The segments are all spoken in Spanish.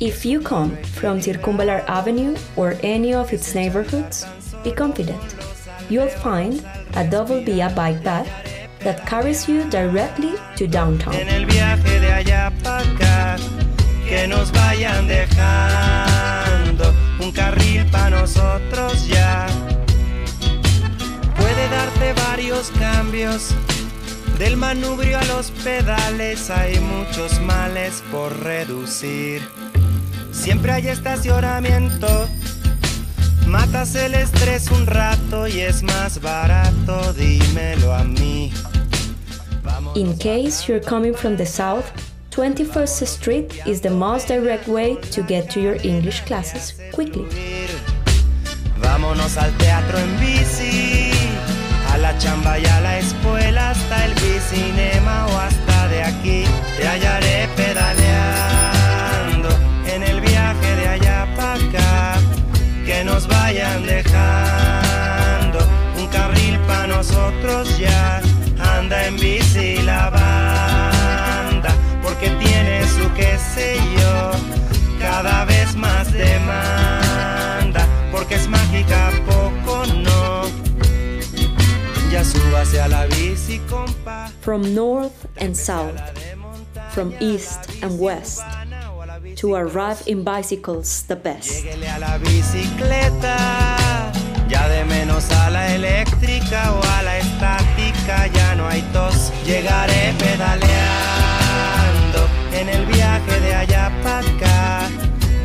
If you come from Circunvalar Avenue or any of its neighborhoods, be confident. You'll find a double via bike path that carries you directly to downtown. En el viaje de allá para acá, que nos vayan dejando un carril para nosotros ya. Puede darte varios cambios, del manubrio a los pedales hay muchos males por reducir. Siempre hay estacionamiento, matas el estrés un rato y es más barato, dímelo a mí. Vamos In case you're coming from the south, 21st Street is the most direct way to get to your English classes quickly. Vámonos al teatro en bici, a la chamba y a la escuela, hasta el bicinema o hasta de aquí. Te hallaré pedaleando nosotros ya. Anda en bici la banda, porque tiene su qué sé yo, cada vez más demanda, porque es mágica, poco no. Ya súbase a la bici, compa. From north and south, from east and west, to arrive in bicycles the best. Lléguele a la bicicleta, Llegaré pedaleando en el viaje de allá para acá,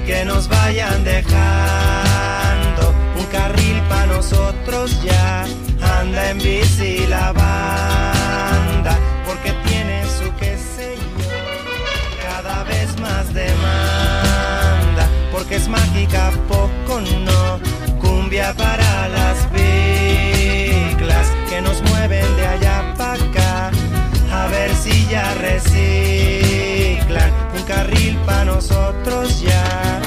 que nos vayan dejando un carril para nosotros ya. Anda en bici la banda, porque tiene su qué sé yo cada vez más demanda, porque es mágica, poco no, cumbia para a ver si ya reciclan un carril para nosotros ya.